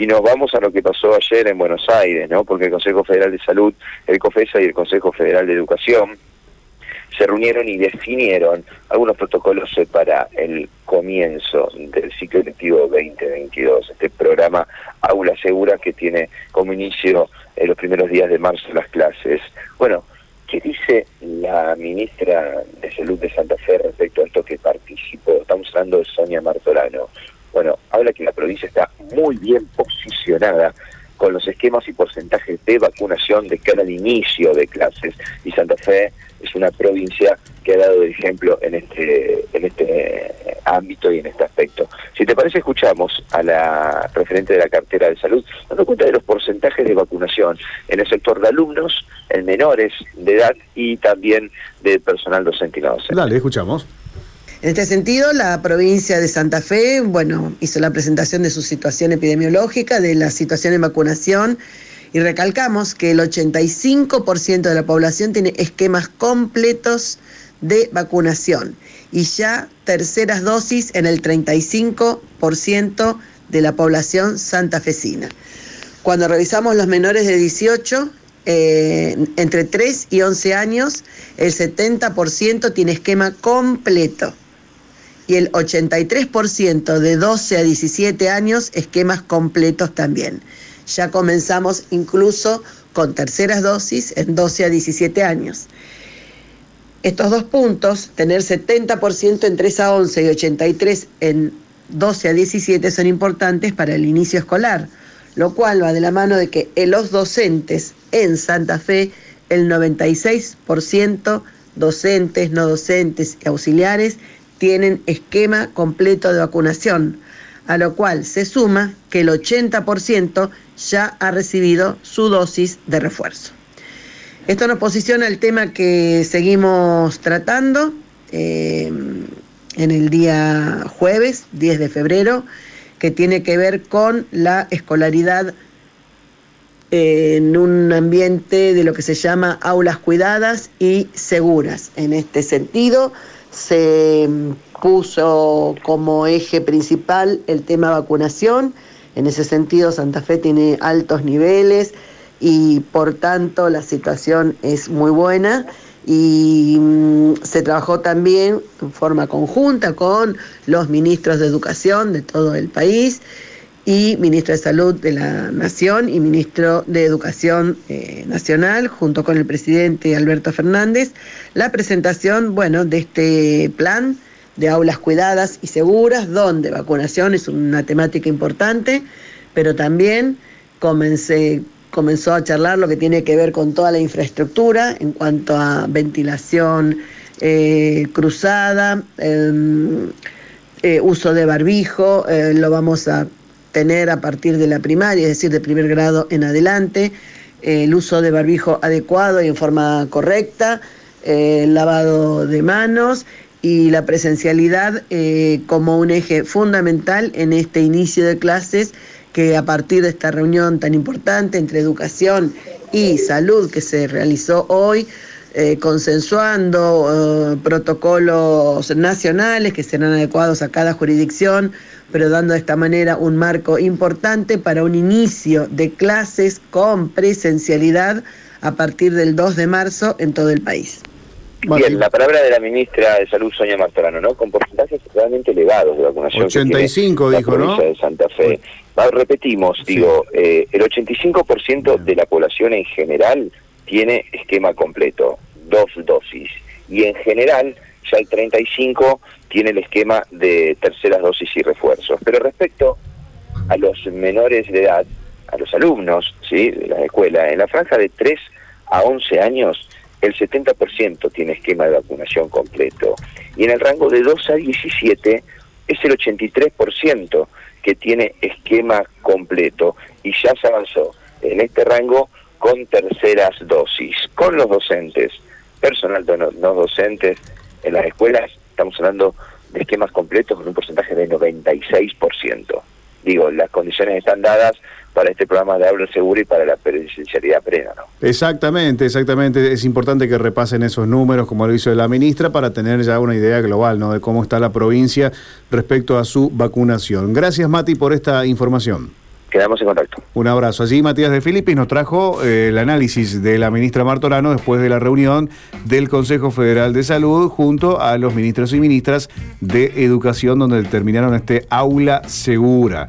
y nos vamos a lo que pasó ayer en Buenos Aires, ¿no? Porque el Consejo Federal de Salud, el COFESA y el Consejo Federal de Educación se reunieron y definieron algunos protocolos para el comienzo del ciclo electivo 2022, este programa Aula Segura que tiene como inicio en los primeros días de marzo las clases. Bueno, ¿qué dice la ministra de Salud de Santa Fe respecto a esto que participó? Estamos hablando de Sonia Martorano. Bueno, habla que la provincia está muy bien posicionada con los esquemas y porcentajes de vacunación de cada inicio de clases y Santa Fe es una provincia que ha dado el ejemplo en este en este ámbito y en este aspecto. Si te parece, escuchamos a la referente de la cartera de salud dando cuenta de los porcentajes de vacunación en el sector de alumnos, en menores de edad y también de personal docente y no docente. Dale, escuchamos. En este sentido, la provincia de Santa Fe, bueno, hizo la presentación de su situación epidemiológica, de la situación en vacunación, y recalcamos que el 85% de la población tiene esquemas completos de vacunación y ya terceras dosis en el 35% de la población santafesina. Cuando revisamos los menores de 18, eh, entre 3 y 11 años, el 70% tiene esquema completo y el 83% de 12 a 17 años esquemas completos también. Ya comenzamos incluso con terceras dosis en 12 a 17 años. Estos dos puntos, tener 70% en 3 a 11 y 83 en 12 a 17 son importantes para el inicio escolar, lo cual va de la mano de que los docentes en Santa Fe, el 96% docentes, no docentes y auxiliares tienen esquema completo de vacunación, a lo cual se suma que el 80% ya ha recibido su dosis de refuerzo. Esto nos posiciona el tema que seguimos tratando eh, en el día jueves, 10 de febrero, que tiene que ver con la escolaridad en un ambiente de lo que se llama aulas cuidadas y seguras. En este sentido, se puso como eje principal el tema vacunación. En ese sentido, Santa Fe tiene altos niveles y por tanto la situación es muy buena y mm, se trabajó también en forma conjunta con los ministros de educación de todo el país y ministro de Salud de la Nación y ministro de Educación eh, Nacional, junto con el presidente Alberto Fernández, la presentación, bueno, de este plan de aulas cuidadas y seguras, donde vacunación es una temática importante, pero también comenzó a charlar lo que tiene que ver con toda la infraestructura en cuanto a ventilación eh, cruzada, em, eh, uso de barbijo, lo vamos a tener a partir de la primaria, es decir, de primer grado en adelante, el uso de barbijo adecuado y en forma correcta, el lavado de manos y la presencialidad eh, como un eje fundamental en este inicio de clases que a partir de esta reunión tan importante entre educación y salud que se realizó hoy, eh, consensuando eh, protocolos nacionales que serán adecuados a cada jurisdicción, pero dando de esta manera un marco importante para un inicio de clases con presencialidad a partir del 2 de marzo en todo el país. Bien, la palabra de la ministra de Salud, Sonia Martorano, ¿no? Con porcentajes realmente elevados de vacunación. 85, dijo, ¿no? de Santa Fe. repetimos, digo, eh, el 85% de la población en general tiene esquema completo, dos dosis. Y en general, ya el 35 tiene el esquema de terceras dosis y refuerzos. Pero respecto a los menores de edad, a los alumnos ¿sí? de la escuela, en la franja de 3 a 11 años, el 70% tiene esquema de vacunación completo. Y en el rango de 2 a 17 es el 83% que tiene esquema completo. Y ya se avanzó en este rango con terceras dosis, con los docentes, personal no, no docentes en las escuelas, estamos hablando de esquemas completos con un porcentaje de 96%. Digo, las condiciones están dadas para este programa de habla seguro y para la presencialidad plena, ¿no? Exactamente, exactamente. Es importante que repasen esos números, como lo hizo la ministra, para tener ya una idea global, ¿no? De cómo está la provincia respecto a su vacunación. Gracias, Mati, por esta información. Quedamos en contacto. Un abrazo. Allí Matías de Filipis nos trajo eh, el análisis de la ministra Martorano después de la reunión del Consejo Federal de Salud junto a los ministros y ministras de Educación donde determinaron este aula segura.